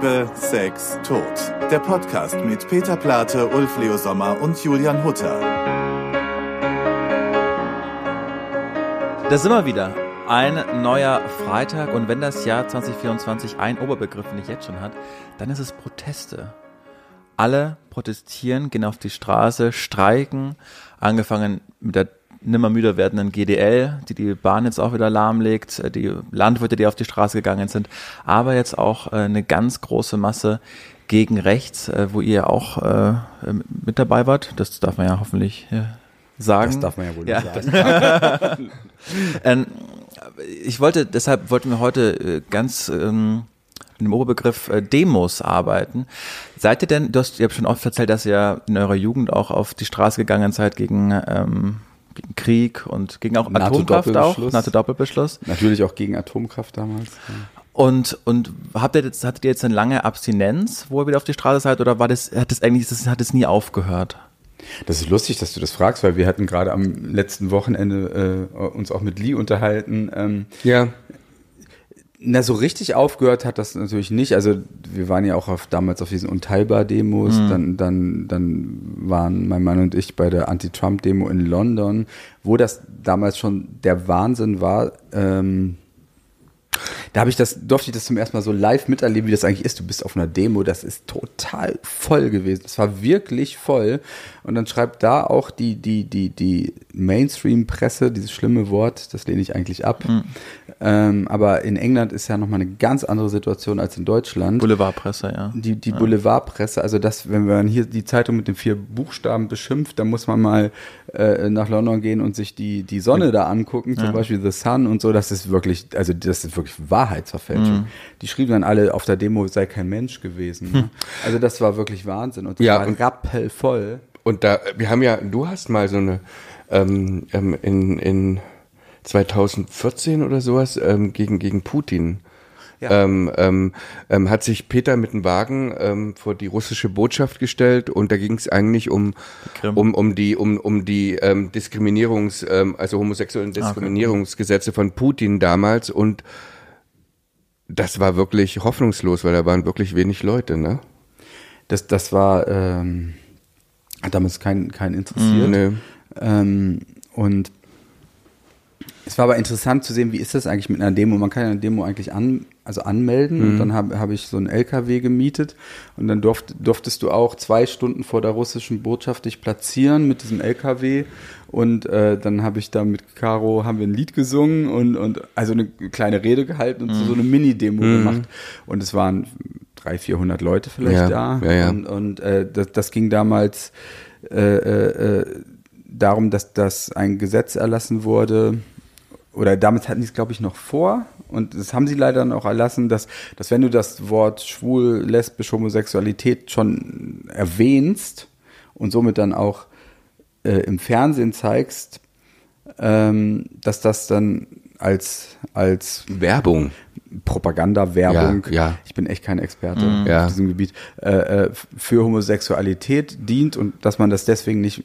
Liebe, Sex, Tod. Der Podcast mit Peter Plate, Ulf Leo Sommer und Julian Hutter. Da sind wir wieder. Ein neuer Freitag und wenn das Jahr 2024 ein Oberbegriff nicht jetzt schon hat, dann ist es Proteste. Alle protestieren, gehen auf die Straße, streiken, angefangen mit der nimmer müder werdenden GDL, die die Bahn jetzt auch wieder lahmlegt, äh, die Landwirte, die auf die Straße gegangen sind, aber jetzt auch äh, eine ganz große Masse gegen rechts, äh, wo ihr auch mit dabei wart. Das darf man ja hoffentlich sagen. Das darf man ja wohl ja. nicht sagen. ähm, ich wollte, deshalb wollten wir heute ganz ähm, mit dem Oberbegriff äh, Demos arbeiten. Seid ihr denn, du hast, ihr habt schon oft erzählt, dass ihr in eurer Jugend auch auf die Straße gegangen seid gegen ähm, gegen Krieg und gegen auch Atomkraft auch, NATO-Doppelbeschluss. Natürlich auch gegen Atomkraft damals. Und, und habt ihr jetzt, hattet ihr jetzt eine lange Abstinenz, wo ihr wieder auf die Straße seid, oder war das, hat das eigentlich, das hat es nie aufgehört? Das ist lustig, dass du das fragst, weil wir hatten gerade am letzten Wochenende äh, uns auch mit Lee unterhalten. Ähm, ja. Na, so richtig aufgehört hat das natürlich nicht. Also wir waren ja auch auf, damals auf diesen Unteilbar-Demos. Mhm. Dann, dann, dann waren mein Mann und ich bei der Anti-Trump-Demo in London, wo das damals schon der Wahnsinn war. Ähm, da habe ich das, durfte ich das zum ersten Mal so live miterleben, wie das eigentlich ist. Du bist auf einer Demo, das ist total voll gewesen. Es war wirklich voll. Und dann schreibt da auch die, die, die, die Mainstream-Presse, dieses schlimme Wort, das lehne ich eigentlich ab. Mhm. Ähm, aber in England ist ja nochmal eine ganz andere Situation als in Deutschland. Boulevardpresse, ja. Die, die ja. Boulevardpresse, also das, wenn man hier die Zeitung mit den vier Buchstaben beschimpft, dann muss man mal äh, nach London gehen und sich die, die Sonne da angucken, zum ja. Beispiel The Sun und so. Das ist wirklich, also das ist wirklich Wahrheitsverfälschung. Mhm. Die schrieben dann alle auf der Demo, sei kein Mensch gewesen. Ne? Also das war wirklich Wahnsinn. Und das ja, war und, rappelvoll. Und da, wir haben ja, du hast mal so eine ähm, ähm in, in 2014 oder sowas ähm, gegen, gegen Putin. Ja. Ähm, ähm, ähm, hat sich Peter mit dem Wagen ähm, vor die russische Botschaft gestellt und da ging es eigentlich um, um, um die, um, um die ähm, Diskriminierungs, ähm, also homosexuellen ah, Diskriminierungsgesetze von Putin damals und das war wirklich hoffnungslos, weil da waren wirklich wenig Leute, ne? Das, das war, ähm, hat damals keinen kein interessiert. Mhm, nee. ähm, und es war aber interessant zu sehen, wie ist das eigentlich mit einer Demo? Man kann ja eine Demo eigentlich an, also anmelden mhm. und dann habe hab ich so einen LKW gemietet und dann durft, durftest du auch zwei Stunden vor der russischen Botschaft dich platzieren mit diesem LKW und äh, dann habe ich da mit Caro haben wir ein Lied gesungen und, und also eine kleine Rede gehalten und mhm. so eine Mini-Demo mhm. gemacht und es waren drei, vierhundert Leute vielleicht ja, da ja, ja. und, und äh, das, das ging damals äh, äh, äh darum, dass, dass ein Gesetz erlassen wurde, oder damit hatten die es, glaube ich, noch vor. Und das haben sie leider dann auch erlassen, dass, dass wenn du das Wort schwul, lesbisch, Homosexualität schon erwähnst und somit dann auch äh, im Fernsehen zeigst, ähm, dass das dann als, als Werbung. Propaganda-Werbung, ja, ja. ich bin echt kein Experte mhm. ja. auf diesem Gebiet, äh, äh, für Homosexualität dient und dass man das deswegen nicht,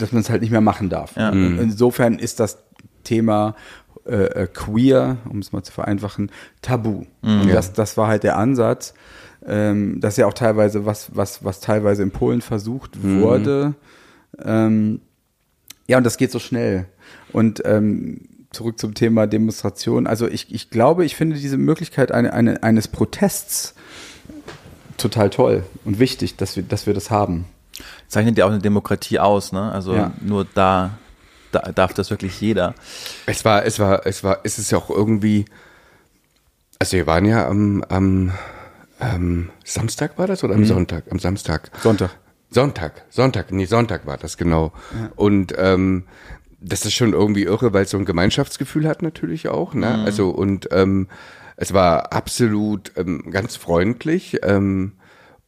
dass man es halt nicht mehr machen darf. Ja. Mhm. Insofern ist das Thema äh, äh, queer, um es mal zu vereinfachen, tabu. Mhm. Und das, das war halt der Ansatz. Ähm, das ist ja auch teilweise was, was, was teilweise in Polen versucht mhm. wurde. Ähm, ja, und das geht so schnell. Und ähm, zurück zum Thema Demonstration. Also ich, ich glaube, ich finde diese Möglichkeit eine, eine, eines Protests total toll und wichtig, dass wir, dass wir das haben. Zeichnet ja auch eine Demokratie aus, ne? Also ja. nur da da darf das wirklich jeder. Es war, es war, es war, es ist ja auch irgendwie, also wir waren ja am, am, am Samstag war das oder am mhm. Sonntag? Am Samstag. Sonntag. Sonntag, Sonntag, nee, Sonntag war das genau. Ja. Und ähm, das ist schon irgendwie irre, weil es so ein Gemeinschaftsgefühl hat natürlich auch. Ne? Mhm. Also und ähm, es war absolut ähm, ganz freundlich. Ähm,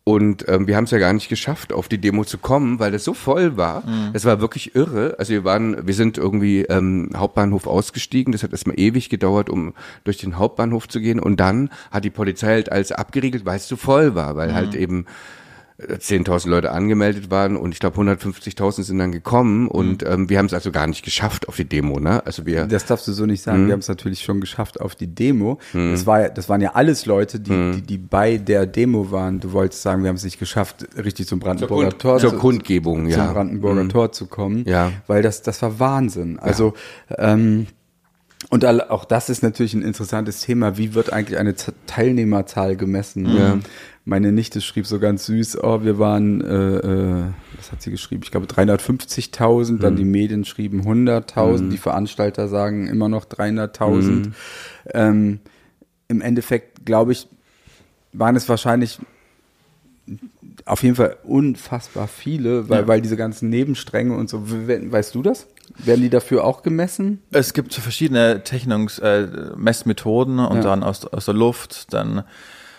und ähm, wir haben es ja gar nicht geschafft, auf die Demo zu kommen, weil es so voll war. Mhm. Es war wirklich irre. Also wir waren, wir sind irgendwie ähm, Hauptbahnhof ausgestiegen. Das hat erstmal ewig gedauert, um durch den Hauptbahnhof zu gehen. Und dann hat die Polizei halt alles abgeriegelt, weil es zu voll war, weil mhm. halt eben 10.000 Leute angemeldet waren und ich glaube 150.000 sind dann gekommen und mhm. ähm, wir haben es also gar nicht geschafft auf die Demo, ne? Also wir. Das darfst du so nicht sagen. Mhm. Wir haben es natürlich schon geschafft auf die Demo. Mhm. Das war, das waren ja alles Leute, die, mhm. die, die bei der Demo waren. Du wolltest sagen, wir haben es nicht geschafft, richtig zum Brandenburger zur Tor zur zu, Kundgebung, ja. zum Brandenburger mhm. Tor zu kommen. Ja. Weil das, das war Wahnsinn. Also ja. ähm, und auch das ist natürlich ein interessantes Thema. Wie wird eigentlich eine Teilnehmerzahl gemessen? Ja. Meine Nichte schrieb so ganz süß, oh, wir waren, äh, äh, was hat sie geschrieben? Ich glaube 350.000, mhm. dann die Medien schrieben 100.000, mhm. die Veranstalter sagen immer noch 300.000. Mhm. Ähm, Im Endeffekt, glaube ich, waren es wahrscheinlich auf jeden Fall unfassbar viele, weil, ja. weil diese ganzen Nebenstränge und so, weißt du das? Werden die dafür auch gemessen? Es gibt verschiedene Technikungs-, äh, Messmethoden und ja. dann aus, aus der Luft, dann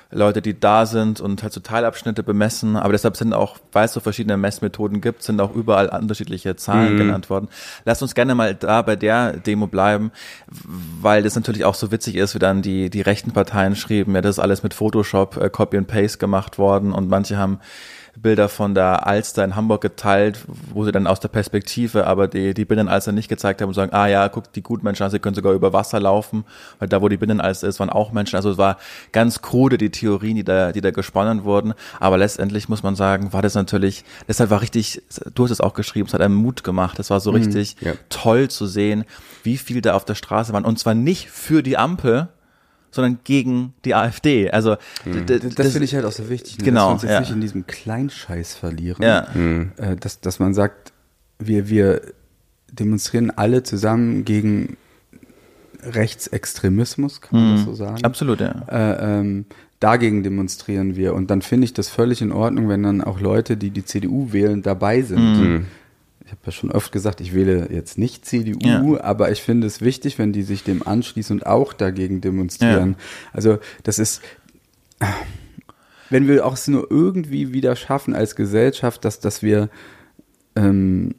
Leute, die da sind und halt so Teilabschnitte bemessen. Aber deshalb sind auch, weil es so verschiedene Messmethoden gibt, sind auch überall unterschiedliche Zahlen mhm. genannt worden. Lasst uns gerne mal da bei der Demo bleiben, weil das natürlich auch so witzig ist, wie dann die, die rechten Parteien schrieben, ja, das ist alles mit Photoshop, äh, Copy and Paste gemacht worden und manche haben Bilder von der Alster in Hamburg geteilt, wo sie dann aus der Perspektive aber die, die Binnenalster nicht gezeigt haben und sagen, ah ja, guck, die Gutmenschen, also sie können sogar über Wasser laufen, weil da, wo die Binnenalster ist, waren auch Menschen. Also es war ganz krude, die Theorien, die da, die da gesponnen wurden. Aber letztendlich muss man sagen, war das natürlich, deshalb war richtig, du hast es auch geschrieben, es hat einen Mut gemacht. Es war so mhm, richtig ja. toll zu sehen, wie viel da auf der Straße waren. Und zwar nicht für die Ampel, sondern gegen die AfD. Also mhm. das, das finde ich halt auch so wichtig, ne? genau, dass wir uns jetzt ja. nicht in diesem Kleinscheiß verlieren, ja. mhm. dass, dass man sagt, wir, wir demonstrieren alle zusammen gegen Rechtsextremismus, kann man mhm. das so sagen? Absolut, ja. Äh, ähm, dagegen demonstrieren wir. Und dann finde ich das völlig in Ordnung, wenn dann auch Leute, die die CDU wählen, dabei sind. Mhm ich habe ja schon oft gesagt, ich wähle jetzt nicht CDU, ja. aber ich finde es wichtig, wenn die sich dem anschließen und auch dagegen demonstrieren. Ja. Also das ist, wenn wir auch es nur irgendwie wieder schaffen als Gesellschaft, dass, dass wir ähm,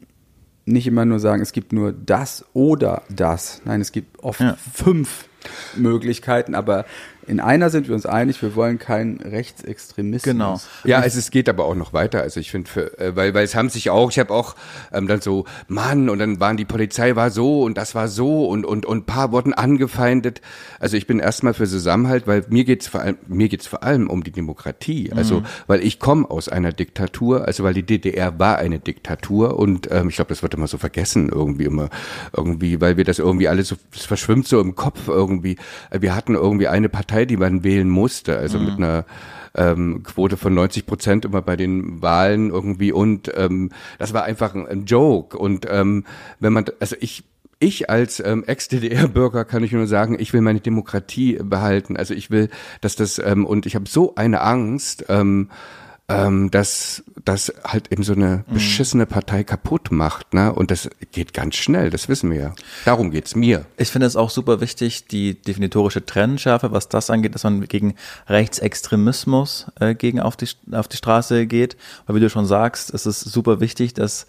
nicht immer nur sagen, es gibt nur das oder das. Nein, es gibt oft ja. fünf Möglichkeiten, aber in einer sind wir uns einig, wir wollen keinen Rechtsextremismus. Genau. Ja, also es geht aber auch noch weiter. Also ich finde, äh, weil, weil es haben sich auch, ich habe auch ähm, dann so, Mann, und dann waren die Polizei war so und das war so und und und paar wurden angefeindet. Also ich bin erstmal für Zusammenhalt, weil mir geht's vor allem, mir geht's vor allem um die Demokratie. Also mhm. weil ich komme aus einer Diktatur, also weil die DDR war eine Diktatur und ähm, ich glaube, das wird immer so vergessen irgendwie immer irgendwie, weil wir das irgendwie alles so, das verschwimmt so im Kopf irgendwie. Wir hatten irgendwie eine Partei Partei, die man wählen musste, also mhm. mit einer ähm, Quote von 90 Prozent immer bei den Wahlen irgendwie und ähm, das war einfach ein, ein Joke und ähm, wenn man, also ich ich als ähm, Ex-DDR-Bürger kann ich nur sagen, ich will meine Demokratie behalten. Also ich will, dass das ähm, und ich habe so eine Angst, ähm, ähm, dass das halt eben so eine mhm. beschissene Partei kaputt macht, ne? Und das geht ganz schnell, das wissen wir ja. Darum geht's mir. Ich finde es auch super wichtig, die definitorische Trennschärfe, was das angeht, dass man gegen Rechtsextremismus äh, gegen auf die auf die Straße geht. Weil wie du schon sagst, es ist super wichtig, dass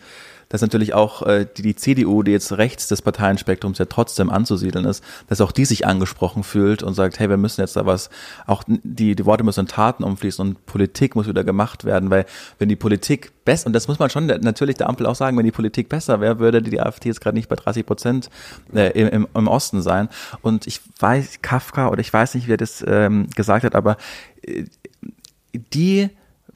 dass natürlich auch äh, die, die CDU, die jetzt rechts des Parteienspektrums ja trotzdem anzusiedeln ist, dass auch die sich angesprochen fühlt und sagt, hey, wir müssen jetzt da was, auch die, die Worte müssen in Taten umfließen und Politik muss wieder gemacht werden, weil wenn die Politik besser, und das muss man schon natürlich der Ampel auch sagen, wenn die Politik besser wäre, würde die AfD jetzt gerade nicht bei 30 Prozent äh, im, im Osten sein. Und ich weiß, Kafka oder ich weiß nicht, wer das ähm, gesagt hat, aber äh, die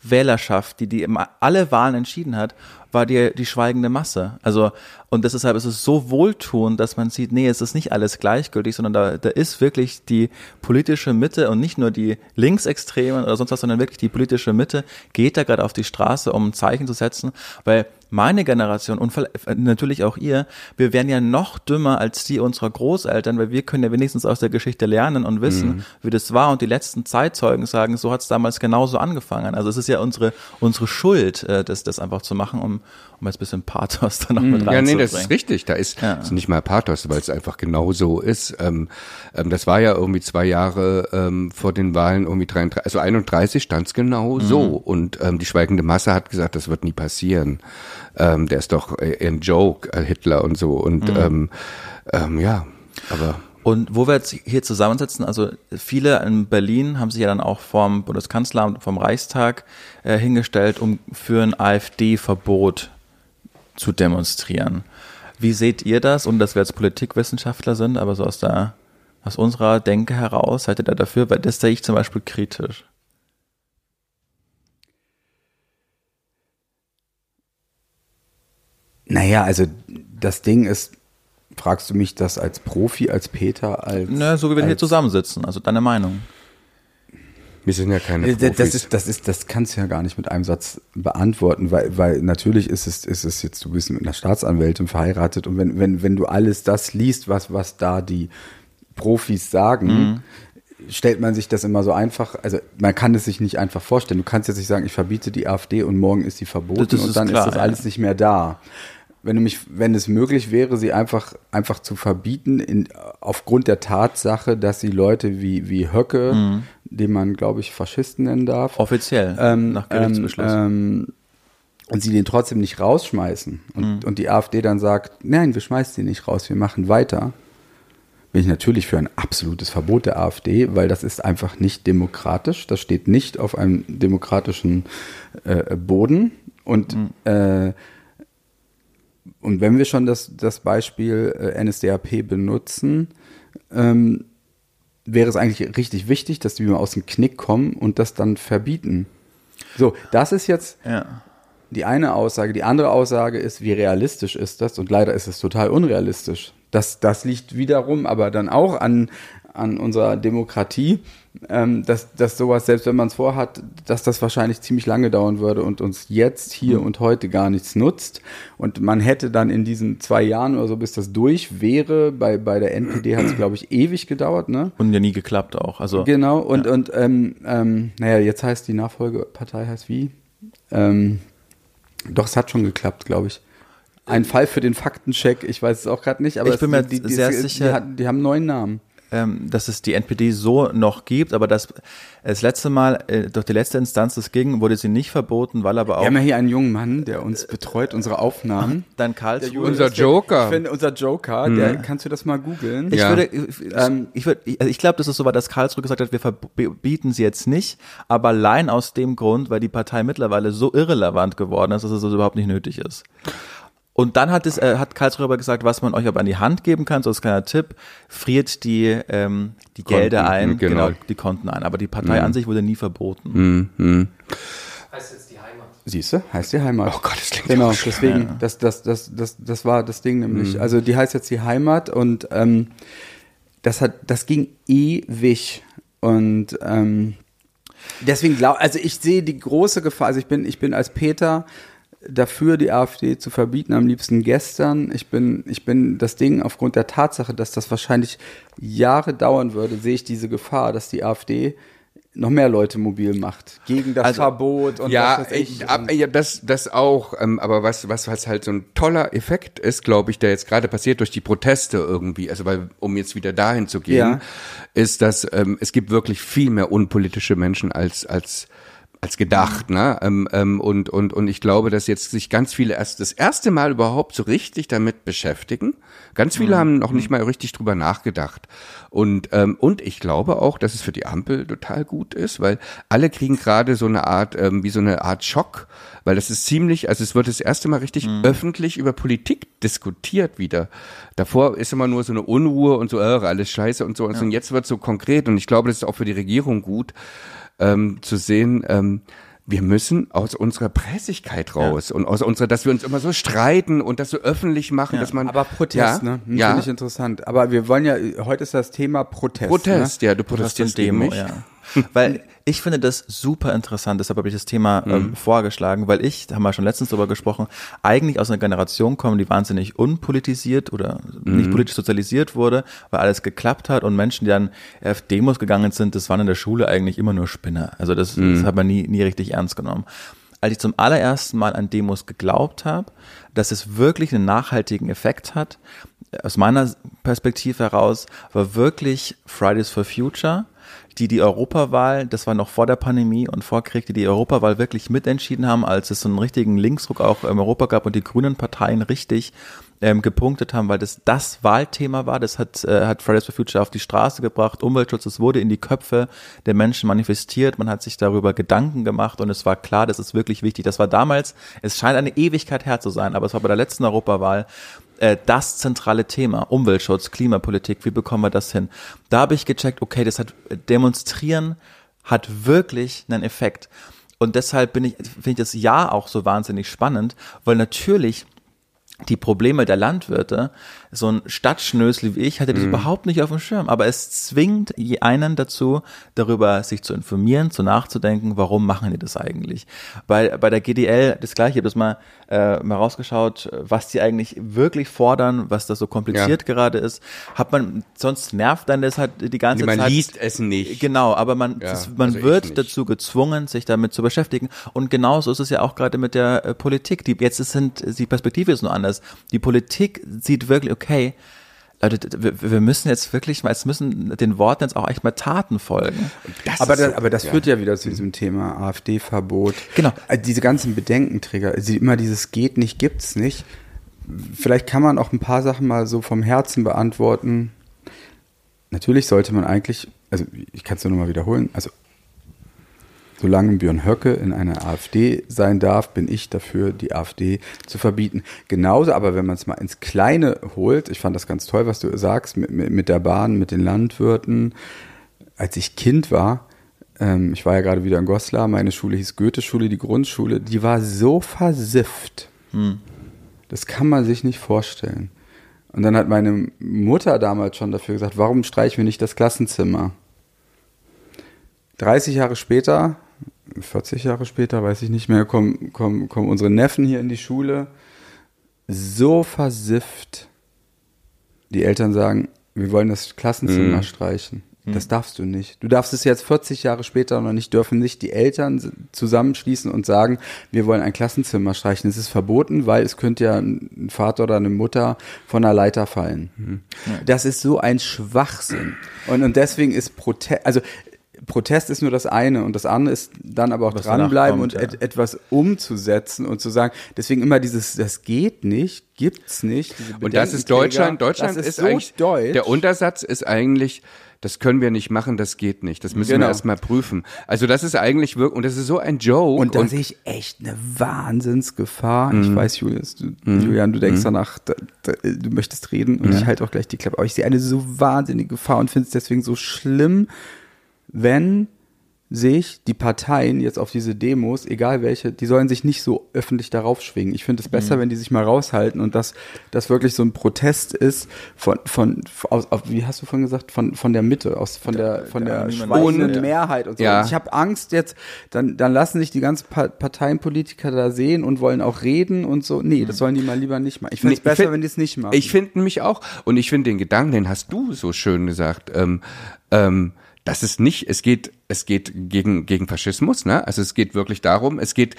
Wählerschaft, die die alle Wahlen entschieden hat, war die, die schweigende Masse. Also, und deshalb ist es so wohltuend, dass man sieht, nee, es ist nicht alles gleichgültig, sondern da, da ist wirklich die politische Mitte und nicht nur die Linksextremen oder sonst was, sondern wirklich die politische Mitte geht da gerade auf die Straße, um ein Zeichen zu setzen, weil meine Generation und natürlich auch ihr, wir wären ja noch dümmer als die unserer Großeltern, weil wir können ja wenigstens aus der Geschichte lernen und wissen, mhm. wie das war und die letzten Zeitzeugen sagen, so hat es damals genauso angefangen. Also es ist ja unsere, unsere Schuld, äh, das, das einfach zu machen, um, um jetzt ein bisschen Pathos da noch mit reinzubringen. Ja, nee, das ist richtig. Da ist, ja. ist nicht mal Pathos, weil es einfach genau so ist. Ähm, ähm, das war ja irgendwie zwei Jahre ähm, vor den Wahlen, irgendwie 33, also 31 stand es genau mhm. so. Und ähm, die schweigende Masse hat gesagt, das wird nie passieren ähm, der ist doch ein Joke, äh, Hitler und so. Und mhm. ähm, ja, aber Und wo wir jetzt hier zusammensitzen, also viele in Berlin haben sich ja dann auch vom Bundeskanzleramt, vom Reichstag äh, hingestellt, um für ein AfD-Verbot zu demonstrieren. Wie seht ihr das? Und dass wir jetzt Politikwissenschaftler sind, aber so aus der, aus unserer Denke heraus, seid ihr da dafür? Weil das sehe ich zum Beispiel kritisch. Naja, also das Ding ist, fragst du mich das als Profi, als Peter, als. Na, so wie wir hier zusammensitzen, also deine Meinung. Wir sind ja keine äh, Profis. Das ist, das ist, das kannst du ja gar nicht mit einem Satz beantworten, weil, weil natürlich ist es, ist es jetzt, du bist mit einer Staatsanwältin verheiratet und wenn, wenn, wenn du alles das liest, was, was da die Profis sagen, mhm. stellt man sich das immer so einfach, also man kann es sich nicht einfach vorstellen. Du kannst jetzt nicht sagen, ich verbiete die AfD und morgen ist sie verboten und dann klar, ist das alles ja. nicht mehr da wenn du mich, wenn es möglich wäre, sie einfach, einfach zu verbieten, in, aufgrund der Tatsache, dass sie Leute wie, wie Höcke, mhm. den man, glaube ich, Faschisten nennen darf. Offiziell, ähm, nach Gerichtsbeschluss. Ähm, ähm, und sie den trotzdem nicht rausschmeißen und, mhm. und die AfD dann sagt, nein, wir schmeißen sie nicht raus, wir machen weiter, bin ich natürlich für ein absolutes Verbot der AfD, weil das ist einfach nicht demokratisch. Das steht nicht auf einem demokratischen äh, Boden. Und mhm. äh, und wenn wir schon das, das Beispiel äh, NSDAP benutzen, ähm, wäre es eigentlich richtig wichtig, dass die mal aus dem Knick kommen und das dann verbieten. So, das ist jetzt ja. die eine Aussage. Die andere Aussage ist, wie realistisch ist das? Und leider ist es total unrealistisch. Das, das liegt wiederum aber dann auch an, an unserer Demokratie, ähm, dass, dass sowas, selbst wenn man es vorhat, dass das wahrscheinlich ziemlich lange dauern würde und uns jetzt, hier mhm. und heute gar nichts nutzt. Und man hätte dann in diesen zwei Jahren oder so, bis das durch wäre, bei, bei der NPD hat es, glaube ich, ewig gedauert, ne? Und ja nie geklappt auch. Also, genau, und, ja. und ähm, ähm, naja, jetzt heißt die Nachfolgepartei heißt wie? Ähm, doch, es hat schon geklappt, glaube ich. Ein Fall für den Faktencheck, ich weiß es auch gerade nicht, aber ich bin mir die, die, sehr die, sicher. Die, die, haben neuen Namen ähm, dass es die NPD so noch gibt, aber das, das letzte Mal, äh, durch die letzte Instanz es ging, wurde sie nicht verboten, weil aber auch. Wir haben ja hier einen jungen Mann, der uns betreut, unsere Aufnahmen. Dann Karlsruhe. Unser Joker. Ich finde, unser Joker, mhm. der, kannst du das mal googeln? Ich ja. würde, ich, ähm, ich, würde, also ich glaube, das ist so war, dass Karlsruhe gesagt hat, wir verbieten sie jetzt nicht, aber allein aus dem Grund, weil die Partei mittlerweile so irrelevant geworden ist, dass es also überhaupt nicht nötig ist. Und dann hat es, äh, hat Karlsruhe aber gesagt, was man euch aber an die Hand geben kann, so als kleiner Tipp, friert die, ähm, die Konten, Gelder ein, genau. genau. die Konten ein. Aber die Partei mhm. an sich wurde nie verboten. Mhm. Heißt jetzt die Heimat. Siehst du, heißt die Heimat. Oh Gott, das klingt Genau, deswegen, ja. das, das, das, das, das war das Ding nämlich. Mhm. Also die heißt jetzt die Heimat und ähm, das hat, das ging ewig. Und ähm, deswegen glaube, also ich sehe die große Gefahr, also ich bin, ich bin als Peter dafür, die AfD zu verbieten, am liebsten gestern. Ich bin, ich bin das Ding aufgrund der Tatsache, dass das wahrscheinlich Jahre dauern würde, sehe ich diese Gefahr, dass die AfD noch mehr Leute mobil macht gegen das also, Verbot und ja, was ich. Ab, ja, das das auch, ähm, aber was was was halt so ein toller Effekt ist, glaube ich, der jetzt gerade passiert durch die Proteste irgendwie, also weil um jetzt wieder dahin zu gehen, ja. ist, dass ähm, es gibt wirklich viel mehr unpolitische Menschen als als als gedacht, ne? Ähm, ähm, und, und, und ich glaube, dass jetzt sich ganz viele erst das erste Mal überhaupt so richtig damit beschäftigen. Ganz viele mhm. haben noch nicht mal richtig drüber nachgedacht. Und, ähm, und ich glaube auch, dass es für die Ampel total gut ist, weil alle kriegen gerade so eine Art, ähm, wie so eine Art Schock, weil das ist ziemlich, also es wird das erste Mal richtig mhm. öffentlich über Politik diskutiert wieder. Davor ist immer nur so eine Unruhe und so, äh, alles scheiße und so. Ja. Und jetzt wird so konkret und ich glaube, das ist auch für die Regierung gut ähm, zu sehen, ähm, wir müssen aus unserer Pressigkeit raus ja. und aus unserer, dass wir uns immer so streiten und das so öffentlich machen, ja. dass man. Aber Protest, ja, ne? Hm, ja. Finde ich interessant. Aber wir wollen ja, heute ist das Thema Protest. Protest, ne? ja, du protestierst Demo, mich. ja. Weil ich finde das super interessant, deshalb habe ich das Thema ähm, mhm. vorgeschlagen, weil ich, da haben wir schon letztens darüber gesprochen, eigentlich aus einer Generation komme, die wahnsinnig unpolitisiert oder mhm. nicht politisch sozialisiert wurde, weil alles geklappt hat und Menschen, die dann auf Demos gegangen sind, das waren in der Schule eigentlich immer nur Spinner. Also das, mhm. das hat man nie, nie richtig ernst genommen. Als ich zum allerersten Mal an Demos geglaubt habe, dass es wirklich einen nachhaltigen Effekt hat, aus meiner Perspektive heraus, war wirklich Fridays for Future die die Europawahl, das war noch vor der Pandemie und vor Krieg, die die Europawahl wirklich mitentschieden haben, als es so einen richtigen Linksdruck auch im Europa gab und die grünen Parteien richtig ähm, gepunktet haben, weil das das Wahlthema war. Das hat, äh, hat Fridays for Future auf die Straße gebracht. Umweltschutz, es wurde in die Köpfe der Menschen manifestiert. Man hat sich darüber Gedanken gemacht und es war klar, das ist wirklich wichtig. Das war damals, es scheint eine Ewigkeit her zu sein, aber es war bei der letzten Europawahl äh, das zentrale Thema, Umweltschutz, Klimapolitik, wie bekommen wir das hin? Da habe ich gecheckt, okay, das hat demonstrieren hat wirklich einen Effekt. Und deshalb bin ich, finde ich das Ja auch so wahnsinnig spannend, weil natürlich die Probleme der Landwirte, so ein Stadtschnösel wie ich hatte das mhm. überhaupt nicht auf dem Schirm, aber es zwingt einen dazu, darüber sich zu informieren, zu nachzudenken, warum machen die das eigentlich. Bei, bei der GDL das gleiche, ich habe das mal, äh, mal rausgeschaut, was die eigentlich wirklich fordern, was das so kompliziert ja. gerade ist. Hat man, sonst nervt dann das halt die ganze man Zeit. Man liest es nicht. Genau, aber man, ja, das, man also wird dazu gezwungen, sich damit zu beschäftigen. Und genauso ist es ja auch gerade mit der äh, Politik. Die, jetzt sind, die Perspektive ist nur anders. Die Politik sieht wirklich, okay, Leute, wir müssen jetzt wirklich mal, es müssen den Worten jetzt auch echt mal Taten folgen. Das aber, das, so, aber das ja. führt ja wieder zu diesem Thema AfD-Verbot. Genau. Also diese ganzen Bedenkenträger, immer dieses geht nicht, gibt's nicht. Vielleicht kann man auch ein paar Sachen mal so vom Herzen beantworten. Natürlich sollte man eigentlich, also ich kann es nur noch mal wiederholen, also Solange Björn Höcke in einer AfD sein darf, bin ich dafür, die AfD zu verbieten. Genauso, aber wenn man es mal ins Kleine holt, ich fand das ganz toll, was du sagst, mit, mit, mit der Bahn, mit den Landwirten. Als ich Kind war, ähm, ich war ja gerade wieder in Goslar, meine Schule hieß Goethe-Schule, die Grundschule, die war so versifft. Hm. Das kann man sich nicht vorstellen. Und dann hat meine Mutter damals schon dafür gesagt, warum streichen wir nicht das Klassenzimmer? 30 Jahre später 40 Jahre später, weiß ich nicht mehr, kommen, kommen, kommen unsere Neffen hier in die Schule. So versifft. Die Eltern sagen, wir wollen das Klassenzimmer mhm. streichen. Mhm. Das darfst du nicht. Du darfst es jetzt 40 Jahre später noch nicht, dürfen nicht die Eltern zusammenschließen und sagen, wir wollen ein Klassenzimmer streichen. Es ist verboten, weil es könnte ja ein Vater oder eine Mutter von einer Leiter fallen. Mhm. Das ist so ein Schwachsinn. Und, und deswegen ist Protest, also Protest ist nur das eine und das andere ist dann aber auch Was dranbleiben kommt, und et etwas umzusetzen und zu sagen, deswegen immer dieses, das geht nicht, gibt's nicht. Und das ist Deutschland, Deutschland ist, ist so eigentlich, deutsch. der Untersatz ist eigentlich, das können wir nicht machen, das geht nicht. Das müssen genau. wir erstmal prüfen. Also das ist eigentlich wirklich, und das ist so ein Joke. Und da und sehe ich echt eine Wahnsinnsgefahr. Mhm. Ich weiß, Julius, du, mhm. Julian, du denkst mhm. danach, da, da, du möchtest reden und ja. ich halte auch gleich die Klappe. Aber ich sehe eine so wahnsinnige Gefahr und finde es deswegen so schlimm, wenn sich die Parteien jetzt auf diese Demos, egal welche, die sollen sich nicht so öffentlich darauf schwingen. Ich finde es besser, mhm. wenn die sich mal raushalten und dass das wirklich so ein Protest ist von, von, aus, auf, wie hast du vorhin gesagt, von, von der Mitte, aus, von der, von der, der schweigenden Mehrheit und so. Ja. Und ich habe Angst jetzt, dann, dann lassen sich die ganzen Parteienpolitiker da sehen und wollen auch reden und so. Nee, das mhm. sollen die mal lieber nicht machen. Ich finde es nee, besser, find, wenn die es nicht machen. Ich finde mich auch. Und ich finde den Gedanken, den hast du so schön gesagt, ähm, ähm, das ist nicht, es geht, es geht gegen, gegen Faschismus, ne? Also es geht wirklich darum, es geht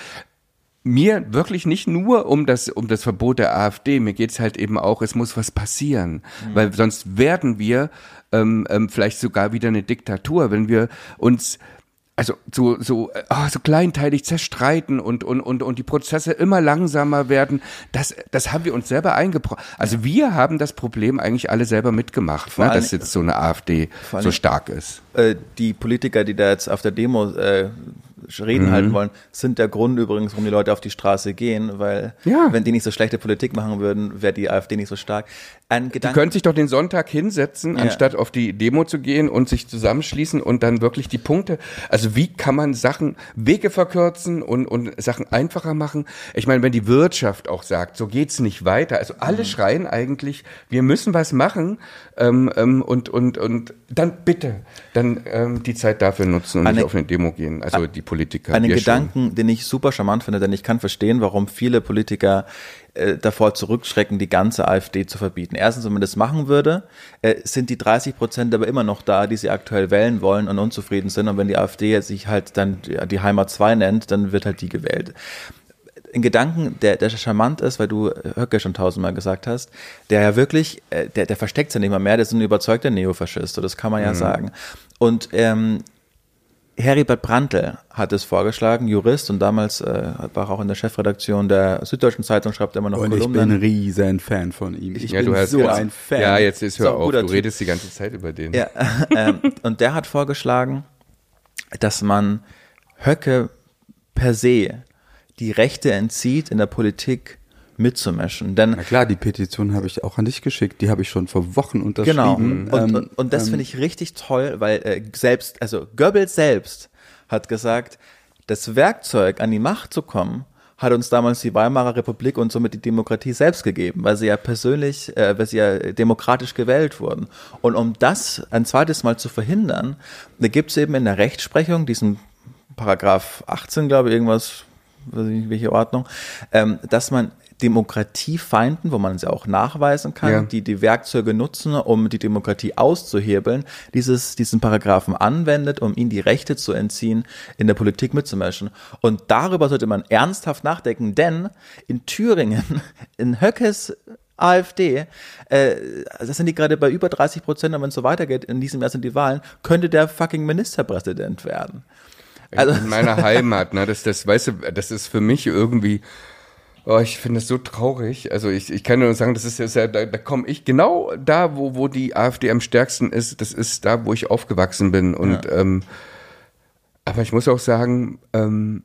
mir wirklich nicht nur um das, um das Verbot der AfD, mir geht's halt eben auch, es muss was passieren. Mhm. Weil sonst werden wir ähm, ähm, vielleicht sogar wieder eine Diktatur, wenn wir uns also so so oh, so kleinteilig zerstreiten und und und und die Prozesse immer langsamer werden das das haben wir uns selber eingebracht also wir haben das Problem eigentlich alle selber mitgemacht ne, dass jetzt so eine AfD so stark ist äh, die Politiker die da jetzt auf der Demo äh, Reden mhm. halten wollen, sind der Grund übrigens, warum die Leute auf die Straße gehen, weil ja. wenn die nicht so schlechte Politik machen würden, wäre die AfD nicht so stark. Ein Gedanke, die können sich doch den Sonntag hinsetzen, ja. anstatt auf die Demo zu gehen und sich zusammenschließen und dann wirklich die Punkte. Also wie kann man Sachen, Wege verkürzen und, und Sachen einfacher machen? Ich meine, wenn die Wirtschaft auch sagt, so geht's nicht weiter. Also alle mhm. schreien eigentlich, wir müssen was machen ähm, ähm, und, und, und dann bitte, dann ähm, die Zeit dafür nutzen und eine, nicht auf eine Demo gehen. Also die Politiker. Einen Gedanken, schon. den ich super charmant finde, denn ich kann verstehen, warum viele Politiker äh, davor zurückschrecken, die ganze AfD zu verbieten. Erstens, wenn man das machen würde, äh, sind die 30 Prozent aber immer noch da, die sie aktuell wählen wollen und unzufrieden sind. Und wenn die AfD sich halt dann die Heimat 2 nennt, dann wird halt die gewählt ein Gedanken, der, der charmant ist, weil du Höcke schon tausendmal gesagt hast, der ja wirklich, äh, der, der versteckt ja nicht mal mehr, der ist ein überzeugter Neofaschist, so das kann man ja mhm. sagen. Und ähm, Heribert Brandl hat es vorgeschlagen, Jurist und damals äh, war auch in der Chefredaktion der Süddeutschen Zeitung, schreibt immer noch und Kolumnen. ich bin ein riesen Fan von ihm. Ich ja, bin du so genau. ein Fan. Ja, jetzt ist hör So, auf, du Typ. redest die ganze Zeit über den. Ja, ähm, und der hat vorgeschlagen, dass man Höcke per se die Rechte entzieht, in der Politik mitzumischen. Denn Na klar, die Petition habe ich auch an dich geschickt. Die habe ich schon vor Wochen Genau. unterschrieben. Und, Ähm, und, und das ähm, finde ich richtig toll, weil äh, selbst, also Goebbels selbst hat gesagt, das Werkzeug an die Macht zu kommen, hat uns damals die Weimarer Republik und somit die Demokratie selbst gegeben, weil sie ja persönlich, äh, weil sie ja demokratisch gewählt wurden. Und um das ein zweites Mal zu verhindern, da gibt es eben in der Rechtsprechung diesen Paragraph 18, glaube ich, irgendwas, weiß ich nicht, welche Ordnung, ähm, dass man Demokratiefeinden, wo man es ja auch nachweisen kann, Ja. die die Werkzeuge nutzen, um die Demokratie auszuhebeln, dieses, diesen Paragraphen anwendet, um ihnen die Rechte zu entziehen, in der Politik mitzumischen. Und darüber sollte man ernsthaft nachdenken, denn in Thüringen, in Höckes AfD, äh, das sind die gerade bei über 30 Prozent, und wenn es so weitergeht, in diesem Jahr sind die Wahlen, könnte der fucking Ministerpräsident werden. Also- in meiner Heimat, ne, das, das, weißt du, das ist für mich irgendwie, oh, ich finde es so traurig. Also ich, ich kann nur sagen, das ist ja, da, da komme ich genau da, wo, wo die AfD am stärksten ist, das ist da, wo ich aufgewachsen bin. Und ähm, aber ich muss auch sagen, ähm,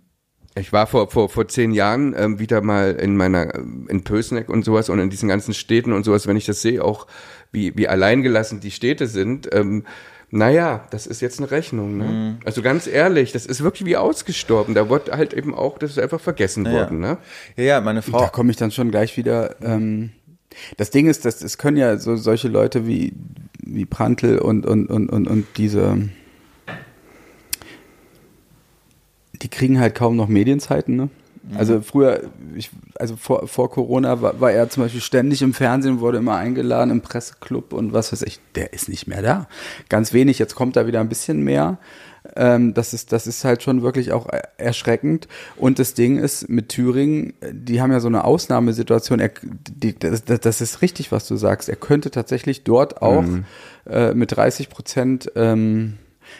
ich war vor, vor, vor zehn Jahren ähm, wieder mal in meiner, in Pösneck und sowas und in diesen ganzen Städten und sowas, wenn ich das sehe, auch wie, wie alleingelassen die Städte sind, ähm, naja, das ist jetzt eine Rechnung. Ne? Also ganz ehrlich, das ist wirklich wie ausgestorben. Da wird halt eben auch, das ist einfach vergessen worden. Ne? Ja, ja, meine Da Frau. komme ich dann schon gleich wieder. Ähm, das Ding ist, dass es können ja so solche Leute wie wie Prantl und und und und und diese die kriegen halt kaum noch Medienzeiten, ne? Also früher, ich, also vor, vor Corona war, war er zum Beispiel ständig im Fernsehen, wurde immer eingeladen im Presseclub und was weiß ich. Der ist nicht mehr da. Ganz wenig. Jetzt kommt da wieder ein bisschen mehr. Ähm, das ist, das ist halt schon wirklich auch er- erschreckend. Und das Ding ist mit Thüringen, die haben ja so eine Ausnahmesituation. Er, die, das, das ist richtig, was du sagst. Er könnte tatsächlich dort auch äh, mit 30 Prozent ähm,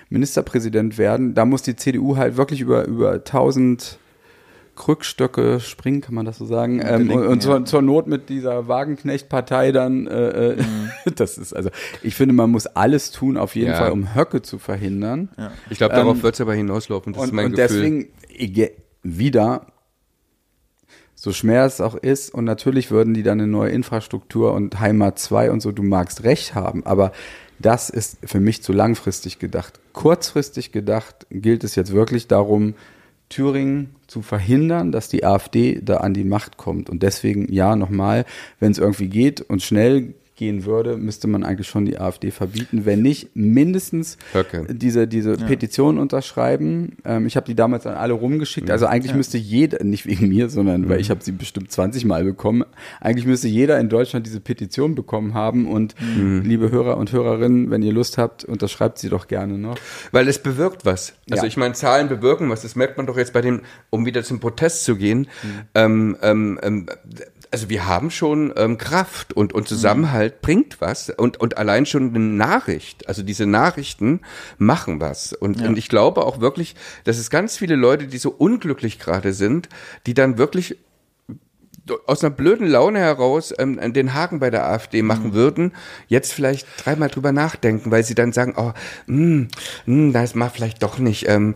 Ministerpräsident werden. Da muss die CDU halt wirklich über, über 1000 Krückstöcke springen, kann man das so sagen? Ähm, Linken, und und ja. zur, zur Not mit dieser Wagenknecht-Partei dann, äh, äh, das ist, also ich finde, man muss alles tun, auf jeden Ja. Fall, um Höcke zu verhindern. Ich glaube, darauf wird es aber hinauslaufen. Das ist Und, mein und Gefühl. deswegen ege- wieder, so schwer es auch ist, und natürlich würden die dann eine neue Infrastruktur und Heimat 2 und so, du magst recht haben, aber das ist für mich zu langfristig gedacht. Kurzfristig gedacht gilt es jetzt wirklich darum, Thüringen zu verhindern, dass die AfD da an die Macht kommt. Und deswegen, ja, nochmal, wenn es irgendwie geht und schnell gehen würde, müsste man eigentlich schon die AfD verbieten. Wenn nicht, mindestens Höcke. diese, diese Petition unterschreiben. Ähm, ich habe die damals an alle rumgeschickt. Also eigentlich müsste jeder, nicht wegen mir, sondern weil ich habe sie bestimmt 20 Mal bekommen, eigentlich müsste jeder in Deutschland diese Petition bekommen haben. Und liebe Hörer und Hörerinnen, wenn ihr Lust habt, unterschreibt sie doch gerne noch. Weil es bewirkt was. Also Ja. ich meine, Zahlen bewirken was. Das merkt man doch jetzt bei dem, um wieder zum Protest zu gehen. Mhm. Ähm, ähm, ähm, also wir haben schon ähm, Kraft und, und Zusammenhalt bringt was und, und allein schon eine Nachricht, also diese Nachrichten machen was. Und, und ich glaube auch wirklich, dass es ganz viele Leute, die so unglücklich gerade sind, die dann wirklich aus einer blöden Laune heraus ähm, den Haken bei der AfD machen würden, jetzt vielleicht dreimal drüber nachdenken, weil sie dann sagen, oh, mh, mh, das macht vielleicht doch nicht. Ähm,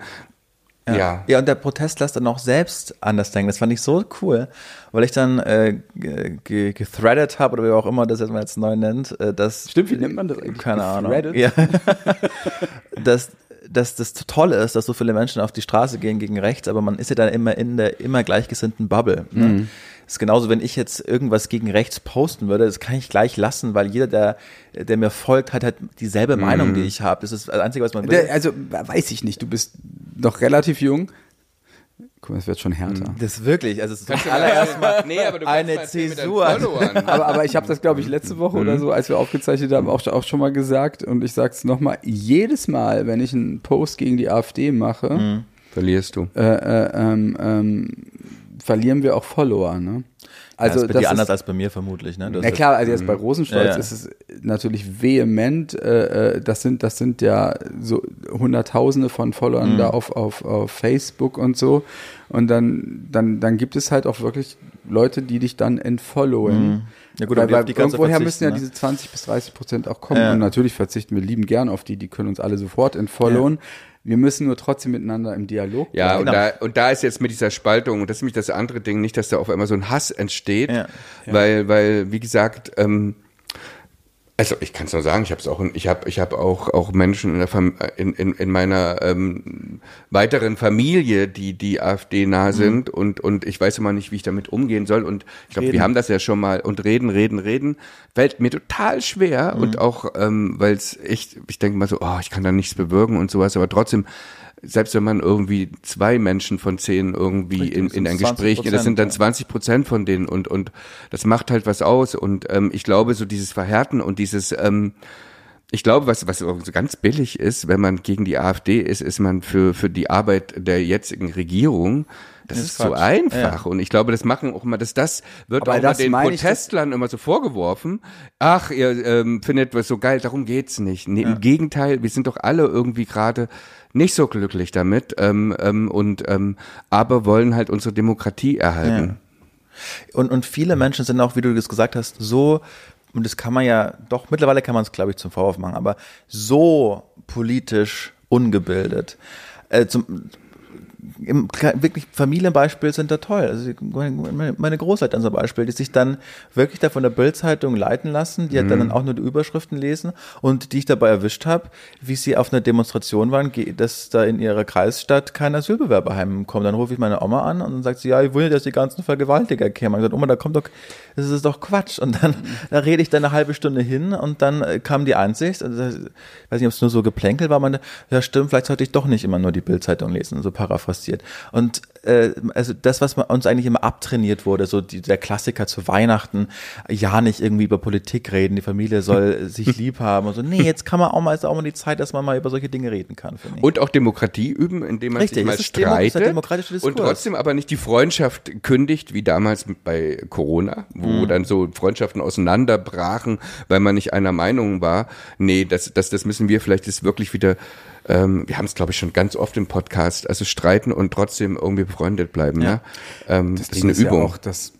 ja. Ja, und der Protest lässt dann auch selbst anders denken. Das fand ich so cool, weil ich dann äh, ge- ge- gethreadet habe oder wie auch immer das jetzt mal jetzt neu nennt, äh, dass Stimmt, wie nennt man das eigentlich? Keine Ahnung. Ja. dass, dass das Tolle ist, dass so viele Menschen auf die Straße gehen gegen rechts, aber man ist ja dann immer in der immer gleichgesinnten Bubble. Ne? Mhm. Das ist genauso, wenn ich jetzt irgendwas gegen rechts posten würde, das kann ich gleich lassen, weil jeder, der, der mir folgt, hat halt dieselbe Meinung, die ich habe. Das ist das Einzige, was man will. Also weiß ich nicht, du bist noch relativ jung. Guck mal, es wird schon härter. Das ist wirklich, also es ist allererst mal nee, aber du eine deinen Zäsur. Aber, aber ich habe das, glaube ich, letzte Woche oder so, als wir aufgezeichnet haben, auch, auch schon mal gesagt. Und ich sage es nochmal, jedes Mal, wenn ich einen Post gegen die AfD mache, Verlierst du. äh, äh, ähm, ähm, verlieren wir auch Follower, ne? Also ja, das ist bei dir anders als bei mir vermutlich, ne? Na klar, also jetzt bei Rosenstolz ja, ja. ist es natürlich vehement. Äh, äh, das sind das sind ja so Hunderttausende von Followern mhm. da auf, auf auf Facebook und so. Und dann dann dann gibt es halt auch wirklich Leute, die dich dann entfollowen. Mhm. Ja gut, weil, weil irgendwoher müssen ja ne? diese 20 bis 30 Prozent auch kommen. Und natürlich verzichten wir lieben gern auf die, die können uns alle sofort entfollowen. Wir müssen nur trotzdem miteinander im Dialog bleiben. Ja, und, genau. da, und da ist jetzt mit dieser Spaltung, und das ist nämlich das andere Ding, nicht, dass da auf einmal so ein Hass entsteht, ja. weil, weil, wie gesagt, ähm, also ich kann es nur sagen, ich habe es auch, ich habe, ich habe auch auch Menschen in, der Fam in, in, in meiner ähm, weiteren Familie, die die AfD nah mhm. sind mhm. und und ich weiß immer nicht, wie ich damit umgehen soll und ich glaube, wir haben das ja schon mal und reden, reden, reden fällt mir total schwer mhm. und auch ähm, weil es echt, ich denke mal so, oh, ich kann da nichts bewirken und sowas, aber trotzdem selbst wenn man irgendwie zwei Menschen von zehn irgendwie in, in ein Gespräch geht, das sind dann 20 Prozent von denen und, und das macht halt was aus. Und ähm, ich glaube, so dieses Verhärten und dieses, ähm, ich glaube, was, was ganz billig ist, wenn man gegen die AfD ist, ist man für, für die Arbeit der jetzigen Regierung das, das ist, so einfach. Ja. Und ich glaube, das machen auch immer, dass das wird Aber auch das den Protestlern immer so vorgeworfen. Ach, ihr ähm, findet was so geil, darum geht's nicht. Nee, ja. Im Gegenteil, wir sind doch alle irgendwie gerade nicht so glücklich damit ähm, ähm, und ähm, aber wollen halt unsere Demokratie erhalten. Ja. Und, und viele Menschen sind auch, wie du das gesagt hast, so, und das kann man ja, doch, mittlerweile kann man es, glaube ich, zum Vorwurf machen, aber so politisch ungebildet. Äh, zum, im, wirklich Familienbeispiel sind da toll. Also meine Großeltern zum Beispiel, die sich dann wirklich da von der Bildzeitung leiten lassen, die mhm. hat dann auch nur die Überschriften lesen und die ich dabei erwischt habe, wie sie auf einer Demonstration waren, dass da in ihrer Kreisstadt kein Asylbewerber heimkommt. Dann rufe ich meine Oma an und dann sagt sie, ja, ich will nicht, dass die ganzen Vergewaltiger kämen. Ich gesagt, Oma, da kommt doch, das ist doch Quatsch. Und dann, da rede ich dann eine halbe Stunde hin und dann äh, kam die Einsicht, also, ich weiß nicht, ob es nur so geplänkelt war, meine, ja stimmt, vielleicht sollte ich doch nicht immer nur die Bildzeitung lesen, so paraphrasiert passiert. Und äh, also das, was uns eigentlich immer abtrainiert wurde, so die, der Klassiker zu Weihnachten, ja nicht irgendwie über Politik reden, die Familie soll sich lieb haben und so. Nee, jetzt kann man auch mal, ist auch mal die Zeit, dass man mal über solche Dinge reden kann. Und auch Demokratie üben, indem man Richtig, sich mal streitet Demo und trotzdem aber nicht die Freundschaft kündigt, wie damals bei Corona, wo mhm. dann so Freundschaften auseinanderbrachen, weil man nicht einer Meinung war. Nee, das, das, das müssen wir vielleicht jetzt wirklich wieder ähm, wir haben es, glaube ich, schon ganz oft im Podcast, also streiten und trotzdem irgendwie befreundet bleiben. Ja. Ne? Ähm, das, das ist eine ist Übung. Ja auch, das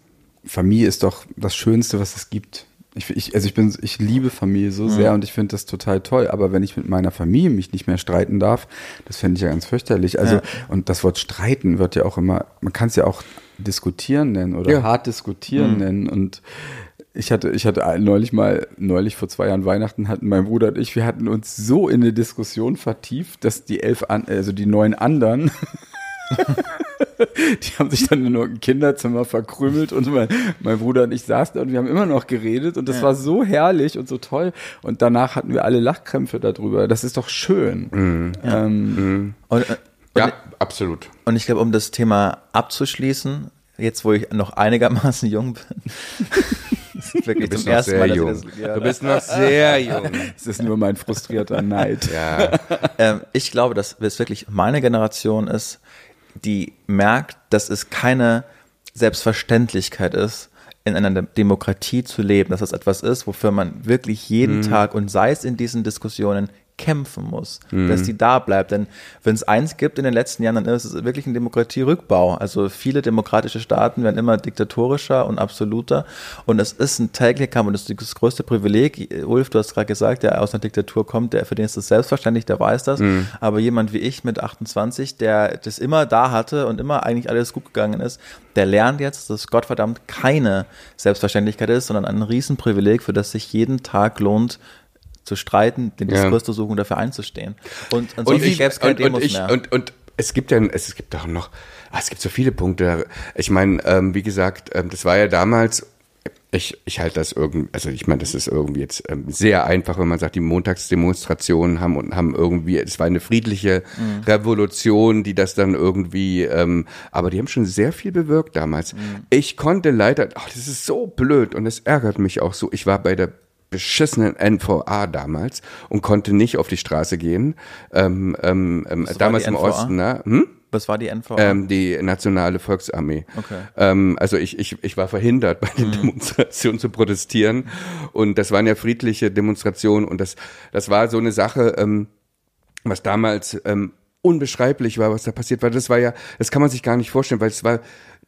Familie ist doch das Schönste, was es gibt. Ich, ich, also ich bin, ich liebe Familie so mhm. sehr und ich finde das total toll. Aber wenn ich mit meiner Familie mich nicht mehr streiten darf, das fände ich ja ganz fürchterlich. Also, ja. und das Wort streiten wird ja auch immer, man kann es ja auch diskutieren nennen oder ja. hart diskutieren mhm. nennen. Und ich hatte, ich hatte neulich mal, neulich vor zwei Jahren Weihnachten hatten mein Bruder und ich, wir hatten uns so in eine Diskussion vertieft, dass die elf, an, also die neun anderen, die haben sich dann nur im Kinderzimmer verkrümelt und mein, mein, Bruder und ich saßen da und wir haben immer noch geredet und das ja. war so herrlich und so toll und danach hatten wir alle Lachkrämpfe darüber. Das ist doch schön. Mhm. Ähm, mhm. Und, äh, und, ja, absolut. Und ich glaube, um das Thema abzuschließen, jetzt wo ich noch einigermaßen jung bin, wirklich du bist noch sehr Mal, jung. du bist noch sehr jung. Es ist nur mein frustrierter Neid. Ja. Ähm, ich glaube, dass es wirklich meine Generation ist, die merkt, dass es keine Selbstverständlichkeit ist, in einer Demokratie zu leben, dass das etwas ist, wofür man wirklich jeden mhm. Tag und sei es in diesen Diskussionen kämpfen muss, mhm. dass die da bleibt. Denn wenn es eins gibt in den letzten Jahren, dann ist es wirklich ein Demokratierückbau. Also viele demokratische Staaten werden immer diktatorischer und absoluter. Und es ist ein täglicher Kampf und das ist das größte Privileg. Ulf, du hast gerade gesagt, der aus einer Diktatur kommt, der für den ist das selbstverständlich, der weiß das. Mhm. Aber jemand wie ich mit 28, der das immer da hatte und immer eigentlich alles gut gegangen ist, der lernt jetzt, dass Gottverdammt keine Selbstverständlichkeit ist, sondern ein Riesenprivileg, für das sich jeden Tag lohnt, zu streiten, den Diskurs ja. zu suchen, dafür einzustehen. Und ansonsten gäbe es keine Demos und ich, mehr. Und, und es gibt ja, es gibt auch noch, ah, es gibt so viele Punkte. Ich meine, ähm, wie gesagt, ähm, das war ja damals ich, ich halte das irgendwie, also ich meine, das ist irgendwie jetzt ähm, sehr einfach, wenn man sagt, die Montagsdemonstrationen haben und haben irgendwie, es war eine friedliche mhm. Revolution, die das dann irgendwie, ähm, aber die haben schon sehr viel bewirkt damals. Mhm. Ich konnte leider, ach, das ist so blöd und es ärgert mich auch so. Ich war bei der beschissenen NVA damals und konnte nicht auf die Straße gehen. Ähm, ähm, ähm damals im Osten, ne? Hm? Was war die NVA? Ähm, die Nationale Volksarmee. Okay. Ähm, also ich, ich, ich war verhindert, bei den mhm. Demonstrationen zu protestieren. Und das waren ja friedliche Demonstrationen. Und das, das war so eine Sache, ähm, was damals ähm, unbeschreiblich war, was da passiert war. Das war ja, das kann man sich gar nicht vorstellen, weil es war,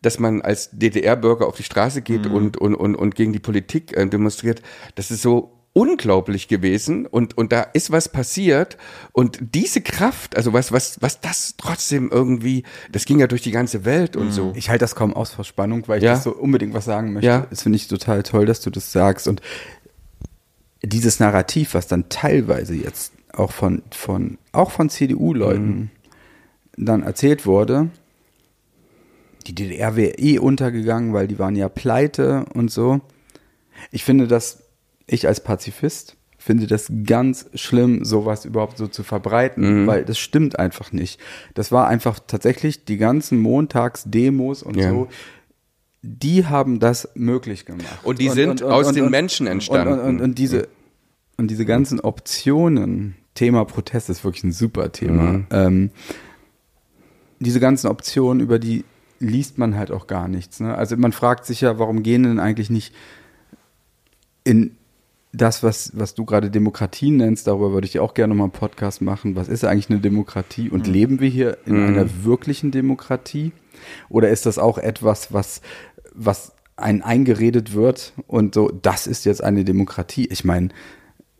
dass man als DDR-Bürger auf die Straße geht mhm. und, und, und, und gegen die Politik äh, demonstriert. Das ist so unglaublich gewesen und und da ist was passiert und diese Kraft, also was was was das trotzdem irgendwie, das ging ja durch die ganze Welt und mhm. so. Ich halte das kaum aus vor Spannung, weil ich ja. das so unbedingt was sagen möchte. Ja. Das finde ich total toll, dass du das sagst und dieses Narrativ, was dann teilweise jetzt auch von von auch von CDU-Leuten mhm. dann erzählt wurde, die DDR wäre eh untergegangen, weil die waren ja pleite und so. Ich finde das ich als Pazifist finde das ganz schlimm, sowas überhaupt so zu verbreiten, mhm. weil das stimmt einfach nicht. Das war einfach tatsächlich die ganzen Montagsdemos und ja. so. Die haben das möglich gemacht. Und die sind und, und, aus den Menschen entstanden. Und, diese, und diese ganzen Optionen, Thema Protest ist wirklich ein super Thema. Mhm. Ähm, diese ganzen Optionen, über die liest man halt auch gar nichts. Ne? Also man fragt sich ja, warum gehen denn eigentlich nicht in das, was, was du gerade Demokratie nennst, darüber würde ich auch gerne mal einen Podcast machen. Was ist eigentlich eine Demokratie und mhm. leben wir hier in mhm. einer wirklichen Demokratie? Oder ist das auch etwas, was, was einen eingeredet wird und so, das ist jetzt eine Demokratie? Ich meine,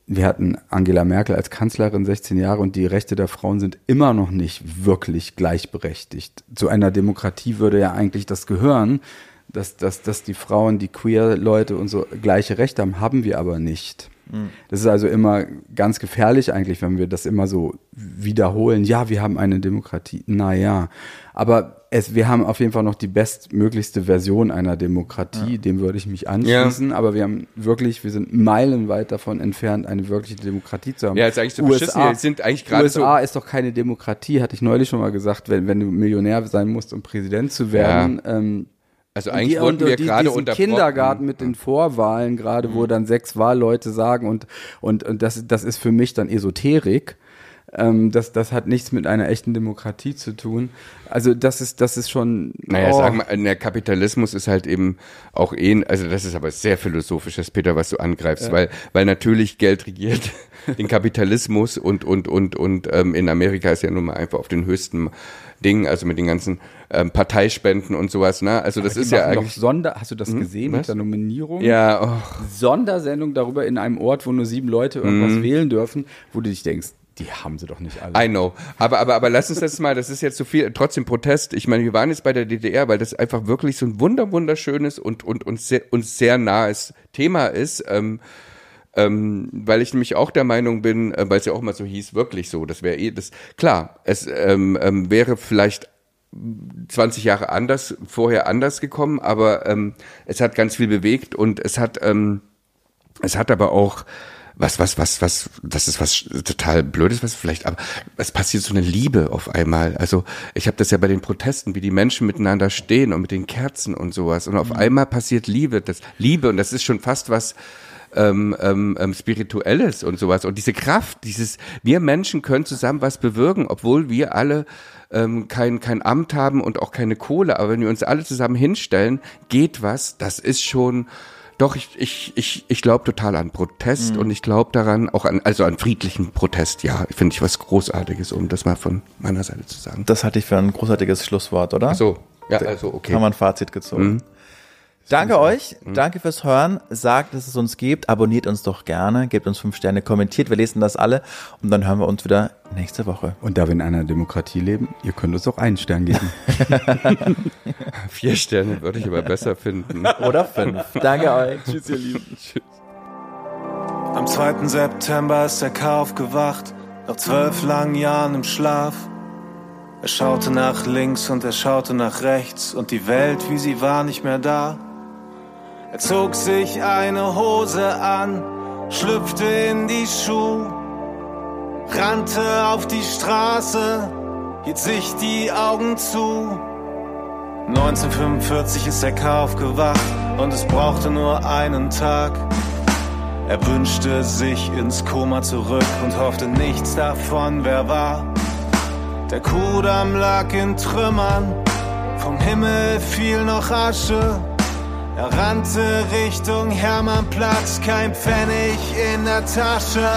wir hatten Angela Merkel als Kanzlerin 16 Jahre und die Rechte der Frauen sind immer noch nicht wirklich gleichberechtigt. Zu einer Demokratie würde ja eigentlich das gehören, dass, dass, dass die Frauen, die Queer-Leute und so gleiche Rechte haben, haben wir aber nicht. Mhm. Das ist also immer ganz gefährlich eigentlich, wenn wir das immer so wiederholen. Ja, wir haben eine Demokratie. Naja, aber es, wir haben auf jeden Fall noch die bestmöglichste Version einer Demokratie, ja. dem würde ich mich anschließen. Ja. Aber wir haben wirklich, wir sind meilenweit davon entfernt, eine wirkliche Demokratie zu haben. Ja, ist eigentlich so USA, sind eigentlich gerade USA so ist doch keine Demokratie, hatte ich neulich schon mal gesagt, wenn, wenn du Millionär sein musst, um Präsident zu werden. Ja. Ähm, also eigentlich die, wurden wir die, gerade unter Kindergarten mit den Vorwahlen gerade, mhm. wo dann sechs Wahlleute sagen und und und das das ist für mich dann Esoterik. Ähm, das, das hat nichts mit einer echten Demokratie zu tun. Also das ist, das ist schon. Naja, oh. sagen wir, der Kapitalismus ist halt eben auch eh, also das ist aber sehr philosophisches, Peter, was du angreifst, ja. weil, weil natürlich Geld regiert den Kapitalismus und und und und ähm, in Amerika ist ja nun mal einfach auf den höchsten Dingen, also mit den ganzen ähm, Parteispenden und sowas. Ne? Also das ist ja eigentlich. Sonder, hast du das hm? gesehen Was? mit der Nominierung? Ja. Oh. Sondersendung darüber in einem Ort, wo nur sieben Leute irgendwas mhm. wählen dürfen, wo du dich denkst, die haben sie doch nicht alle. I know. Aber, aber, aber lass uns das mal, das ist jetzt zu so viel, trotzdem Protest. Ich meine, wir waren jetzt bei der DDR, weil das einfach wirklich so ein wunder, wunderschönes und, und uns sehr, uns sehr nahes Thema ist. Ähm, ähm, weil ich nämlich auch der Meinung bin, äh, weil es ja auch mal so hieß, wirklich so, das wäre eh das, klar, es ähm, ähm, wäre vielleicht 20 Jahre anders, vorher anders gekommen, aber ähm, es hat ganz viel bewegt und es hat, ähm, es hat aber auch was, was, was, was, das ist was total Blödes, was vielleicht, aber es passiert so eine Liebe auf einmal. Also ich habe das ja bei den Protesten, wie die Menschen miteinander stehen und mit den Kerzen und sowas. Und auf mhm. einmal passiert Liebe, das Liebe und das ist schon fast was, ähm, ähm, ähm, Spirituelles und sowas. Und diese Kraft, dieses, wir Menschen können zusammen was bewirken, obwohl wir alle ähm, kein, kein Amt haben und auch keine Kohle. Aber wenn wir uns alle zusammen hinstellen, geht was. Das ist schon, doch, ich, ich, ich, ich glaube total an Protest mhm. und ich glaube daran, auch an, also an friedlichen Protest, ja, finde ich was Großartiges, um das mal von meiner Seite zu sagen. Das hatte ich für ein großartiges Schlusswort, oder? Ach so, ja, also okay. Haben wir ein Fazit gezogen. Mhm. Danke euch, mhm. danke fürs Hören. Sagt, dass es uns gibt. Abonniert uns doch gerne, gebt uns fünf Sterne, kommentiert. Wir lesen das alle und dann hören wir uns wieder nächste Woche. Und da wir in einer Demokratie leben, ihr könnt uns auch einen Stern geben. Vier Sterne würde ich aber besser finden. Oder fünf. Danke euch. Tschüss, ihr Lieben. Tschüss. Am 2. September ist der K aufgewacht, nach zwölf langen Jahren im Schlaf. Er schaute nach links und er schaute nach rechts und die Welt, wie sie war, nicht mehr da. Er zog sich eine Hose an, schlüpfte in die Schuhe, rannte auf die Straße, hielt sich die Augen zu. 1945 ist er K aufgewacht und es brauchte nur einen Tag. Er wünschte sich ins Koma zurück und hoffte nichts davon, wer war. Der Kudamm lag in Trümmern, vom Himmel fiel noch Asche. Er rannte Richtung Hermannplatz, kein Pfennig in der Tasche.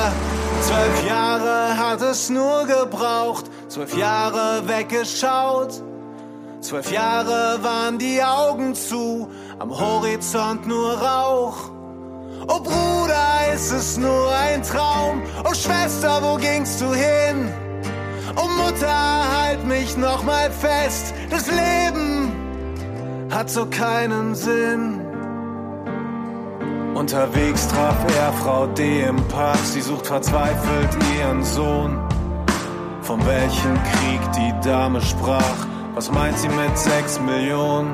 Zwölf Jahre hat es nur gebraucht, zwölf Jahre weggeschaut. Zwölf Jahre waren die Augen zu, am Horizont nur Rauch. Oh Bruder, ist es nur ein Traum? Oh Schwester, wo gingst du hin? Oh Mutter, halt mich noch mal fest. Das Leben hat so keinen Sinn. Unterwegs traf er Frau D. im Park, sie sucht verzweifelt ihren Sohn. Von welchem Krieg die Dame sprach, was meint sie mit sechs Millionen?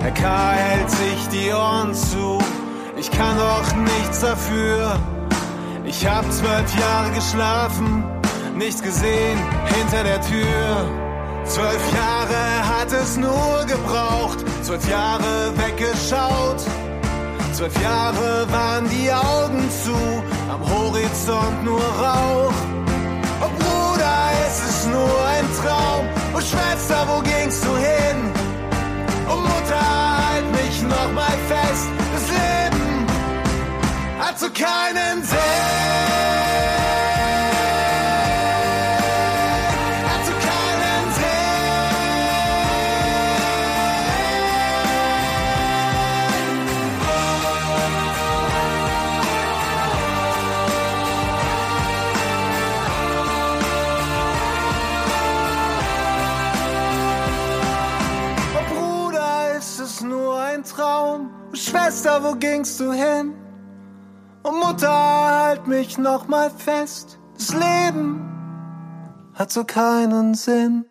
Herr K. hält sich die Ohren zu, ich kann doch nichts dafür. Ich hab zwölf Jahre geschlafen, nichts gesehen hinter der Tür. Zwölf Jahre hat es nur gebraucht, zwölf Jahre weggeschaut. Zwölf Jahre waren die Augen zu, am Horizont nur Rauch. Oh Bruder, es ist nur ein Traum. Oh Schwester, wo gingst du hin? Oh Mutter, halt mich noch mal fest. Das Leben hat so keinen Sinn. Schwester, wo gingst du hin? Und Mutter, halt mich noch mal fest. Das Leben hat so keinen Sinn.